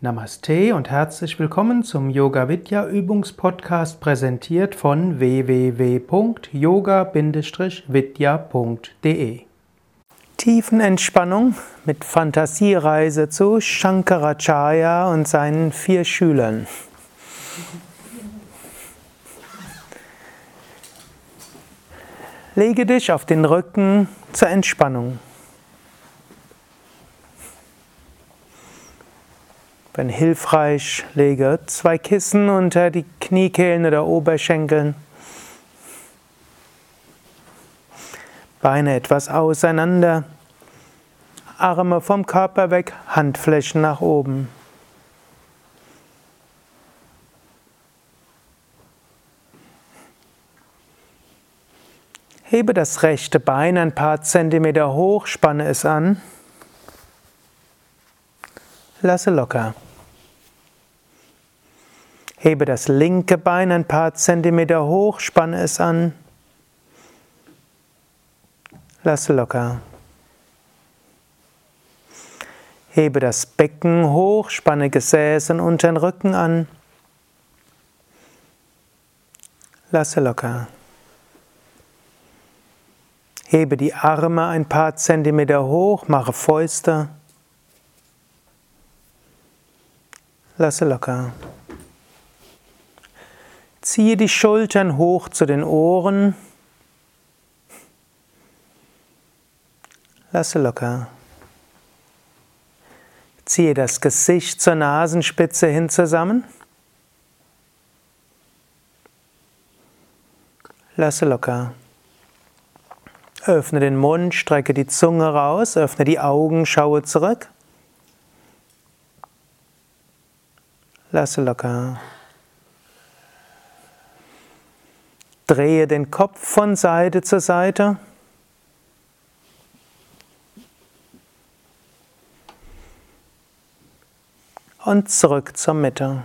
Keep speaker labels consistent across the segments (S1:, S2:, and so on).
S1: Namaste und herzlich willkommen zum Yoga Vidya Übungspodcast präsentiert von www.yoga-vidya.de. Tiefenentspannung mit Fantasiereise zu Shankaracharya und seinen vier Schülern. Lege dich auf den Rücken zur Entspannung. Wenn hilfreich, lege zwei Kissen unter die Kniekehlen oder Oberschenkeln. Beine etwas auseinander. Arme vom Körper weg, Handflächen nach oben. Hebe das rechte Bein ein paar Zentimeter hoch, spanne es an. Lasse locker. Hebe das linke Bein ein paar Zentimeter hoch, spanne es an. Lasse locker. Hebe das Becken hoch, spanne Gesäß und unteren Rücken an. Lasse locker. Hebe die Arme ein paar Zentimeter hoch, mache Fäuste. Lasse locker. Ziehe die Schultern hoch zu den Ohren. Lasse locker. Ziehe das Gesicht zur Nasenspitze hin zusammen. Lasse locker. Öffne den Mund, strecke die Zunge raus, öffne die Augen, schaue zurück. Lasse locker. Drehe den Kopf von Seite zu Seite. Und zurück zur Mitte.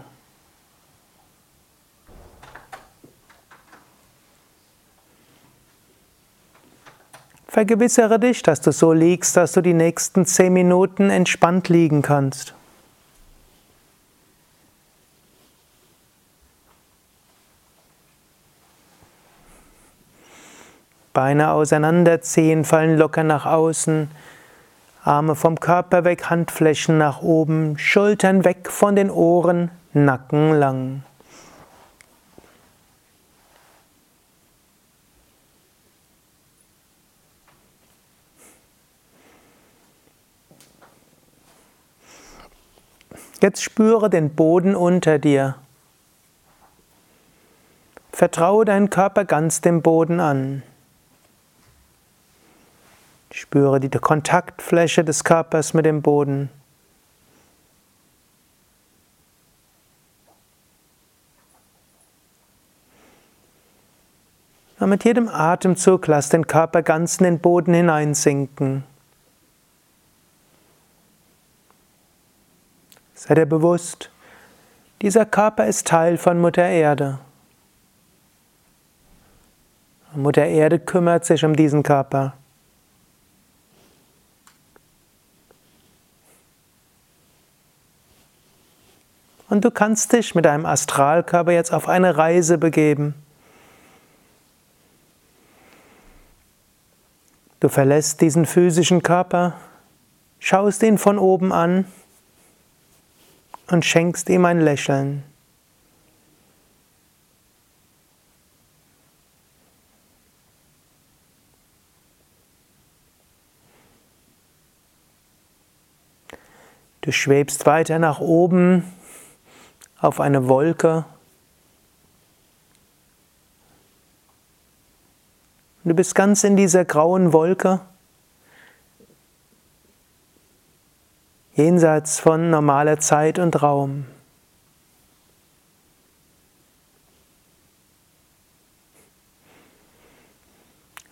S1: Vergewissere dich, dass du so liegst, dass du die nächsten zehn Minuten entspannt liegen kannst. Beine auseinanderziehen, fallen locker nach außen. Arme vom Körper weg, Handflächen nach oben, Schultern weg von den Ohren, Nacken lang. Jetzt spüre den Boden unter dir. Vertraue deinen Körper ganz dem Boden an. Spüre die Kontaktfläche des Körpers mit dem Boden. Und mit jedem Atemzug lass den Körper ganz in den Boden hineinsinken. Sei dir bewusst, dieser Körper ist Teil von Mutter Erde. Mutter Erde kümmert sich um diesen Körper. Und du kannst dich mit deinem Astralkörper jetzt auf eine Reise begeben. Du verlässt diesen physischen Körper, schaust ihn von oben an und schenkst ihm ein Lächeln. Du schwebst weiter nach oben auf eine Wolke. Du bist ganz in dieser grauen Wolke, jenseits von normaler Zeit und Raum.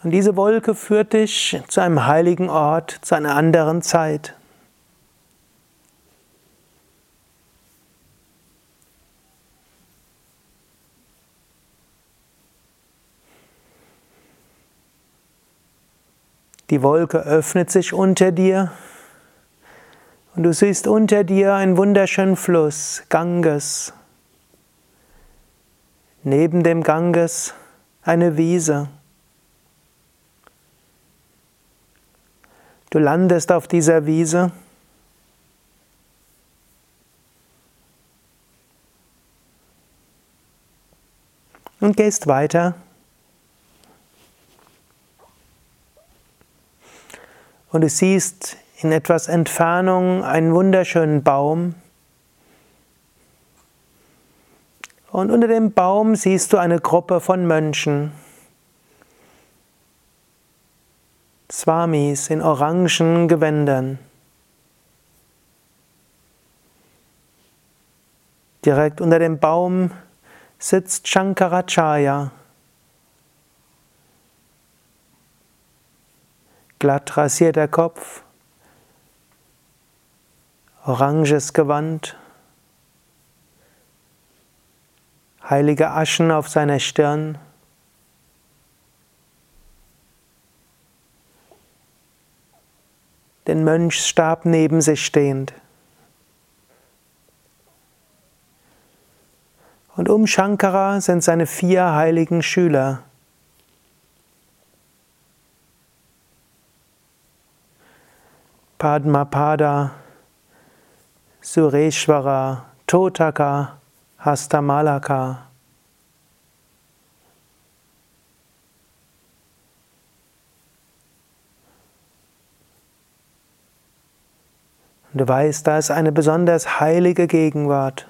S1: Und diese Wolke führt dich zu einem heiligen Ort, zu einer anderen Zeit. Die Wolke öffnet sich unter dir und du siehst unter dir einen wunderschönen Fluss, Ganges. Neben dem Ganges eine Wiese. Du landest auf dieser Wiese. Und gehst weiter. Und du siehst in etwas Entfernung einen wunderschönen Baum. Und unter dem Baum siehst du eine Gruppe von Mönchen. Swamis in orangen Gewändern. Direkt unter dem Baum sitzt Shankaracharya. Glatt rasierter Kopf, oranges Gewand, heilige Aschen auf seiner Stirn. den Mönchsstab neben sich stehend. Und um Shankara sind seine vier heiligen Schüler. Padmapada, Sureshwara, Totaka, Hastamalaka. Du weißt, da ist eine besonders heilige Gegenwart.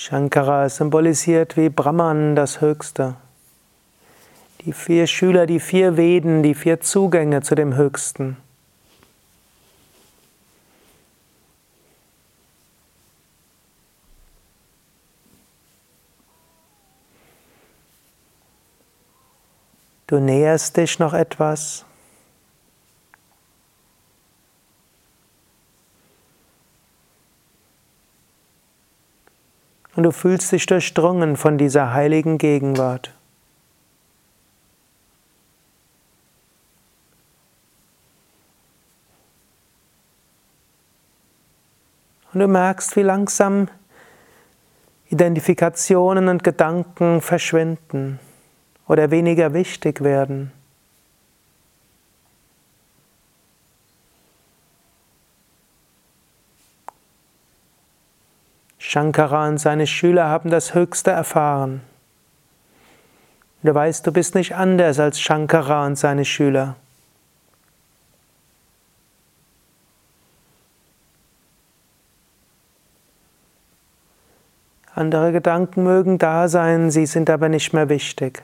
S1: Shankara symbolisiert wie Brahman das Höchste. Die vier Schüler, die vier Veden, die vier Zugänge zu dem Höchsten. Du näherst dich noch etwas. Und du fühlst dich durchdrungen von dieser heiligen Gegenwart. Und du merkst, wie langsam Identifikationen und Gedanken verschwinden oder weniger wichtig werden. Shankara und seine Schüler haben das Höchste erfahren. Du weißt, du bist nicht anders als Shankara und seine Schüler. Andere Gedanken mögen da sein, sie sind aber nicht mehr wichtig.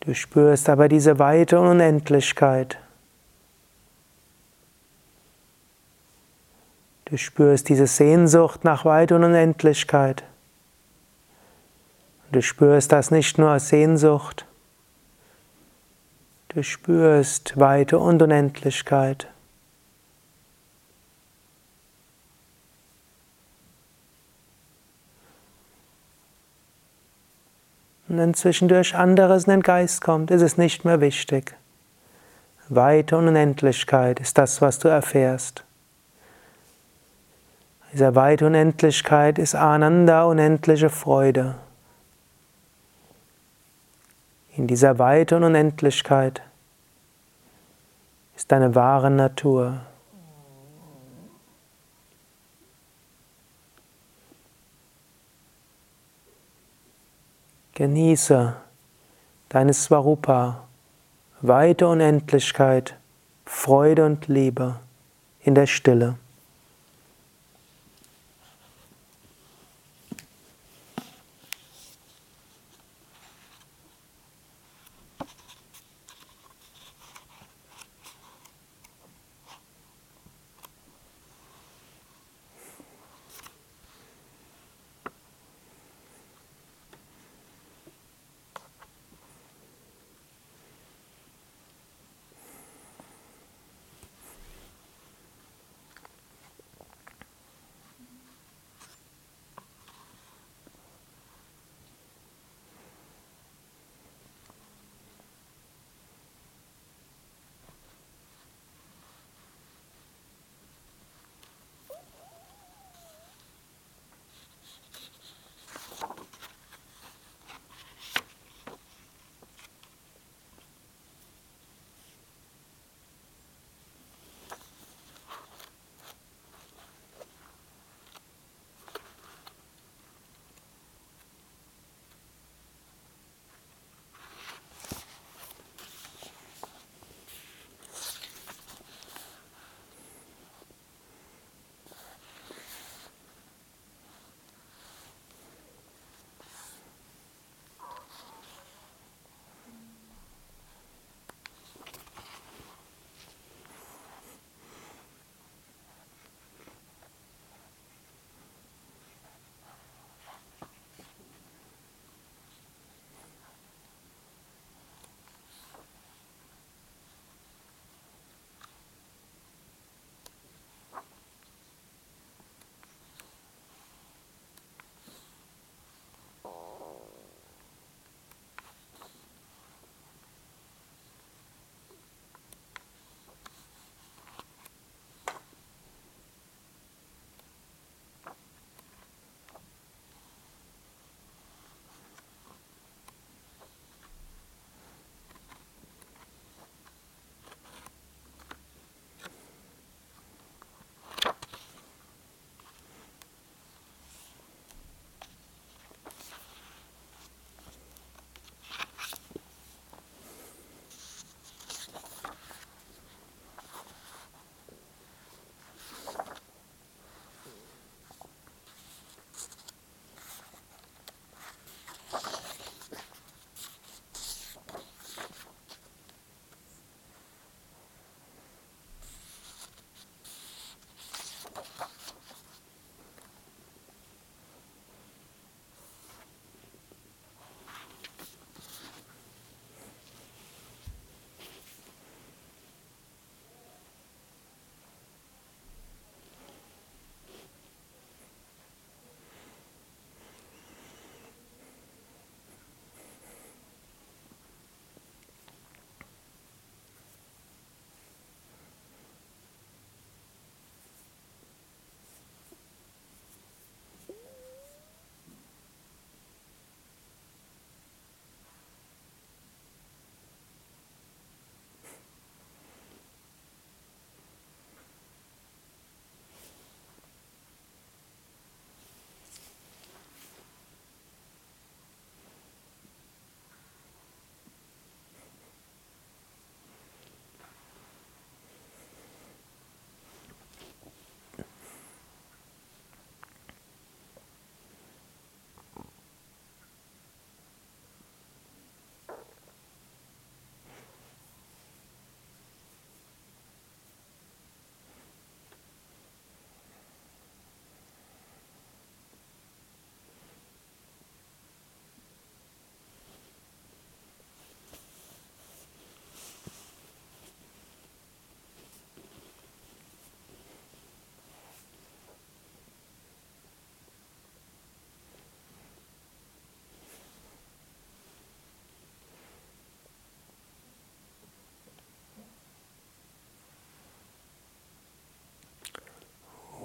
S1: Du spürst aber diese Weite Unendlichkeit. Du spürst diese Sehnsucht nach Weite und Unendlichkeit. Du spürst das nicht nur als Sehnsucht, du spürst Weite und Unendlichkeit. Und wenn zwischendurch anderes in den Geist kommt, ist es nicht mehr wichtig. Weite und Unendlichkeit ist das, was du erfährst. Dieser Weite Unendlichkeit ist Ananda, unendliche Freude. In dieser Weite und Unendlichkeit ist deine wahre Natur. Genieße deine Swarupa, weite Unendlichkeit, Freude und Liebe in der Stille.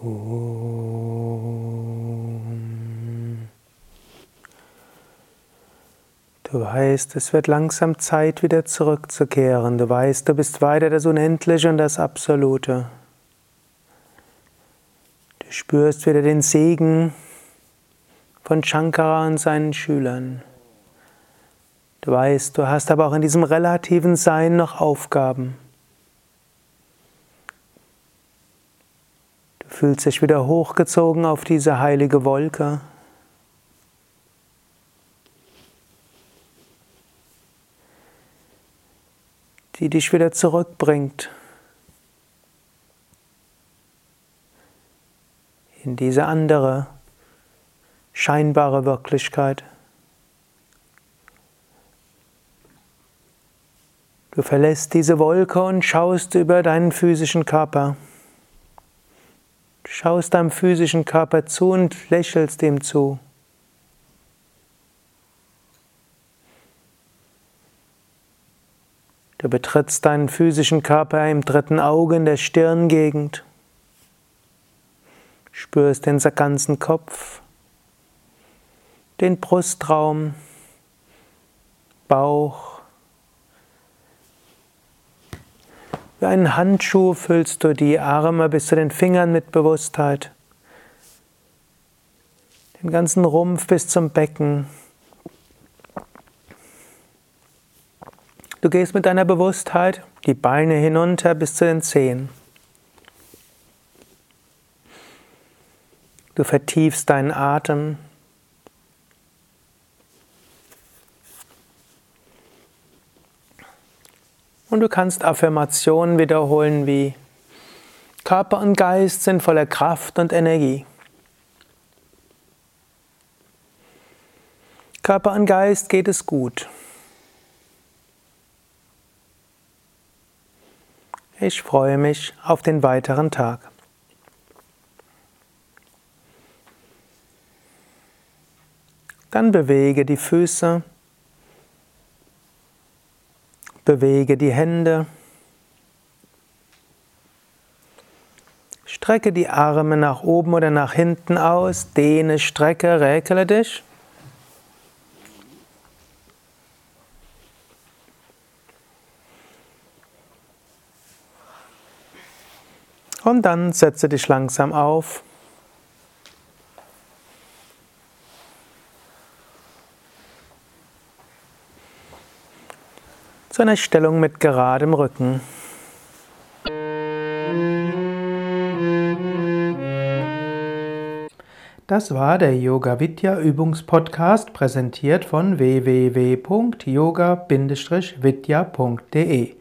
S1: Du weißt, es wird langsam Zeit, wieder zurückzukehren. Du weißt, du bist weiter das Unendliche und das Absolute. Du spürst wieder den Segen von Shankara und seinen Schülern. Du weißt, du hast aber auch in diesem relativen Sein noch Aufgaben. Fühlst dich wieder hochgezogen auf diese heilige Wolke. die dich wieder zurückbringt in diese andere scheinbare Wirklichkeit. Du verlässt diese Wolke und schaust über deinen physischen Körper. Schaust deinem physischen Körper zu und lächelst ihm zu. Du betrittst deinen physischen Körper im dritten Auge in der Stirngegend. Spürst den ganzen Kopf, den Brustraum, Bauch. Wie einen Handschuh füllst du die Arme bis zu den Fingern mit Bewusstheit. Den ganzen Rumpf bis zum Becken. Du gehst mit deiner Bewusstheit die Beine hinunter bis zu den Zehen. Du vertiefst deinen Atem. Und du kannst Affirmationen wiederholen wie Körper und Geist sind voller Kraft und Energie. Körper und Geist geht es gut. Ich freue mich auf den weiteren Tag. Dann bewege die Füße, bewege die Hände, strecke die Arme nach oben oder nach hinten aus, dehne, strecke, räkele dich. Und dann setze dich langsam auf. Zu einer Stellung mit geradem Rücken. Das war der Yoga Vidya Übungspodcast, präsentiert von www.yoga-vidya.de.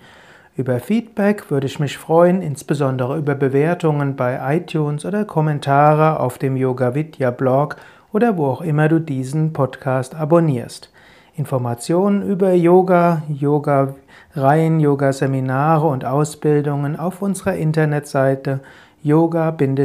S1: Über Feedback würde ich mich freuen, insbesondere über Bewertungen bei iTunes oder Kommentare auf dem Yoga Vidya Blog oder wo auch immer du diesen Podcast abonnierst. Informationen über Yoga, Yoga-Reihen, Yoga-Seminare und Ausbildungen auf unserer Internetseite yoga-vidya.de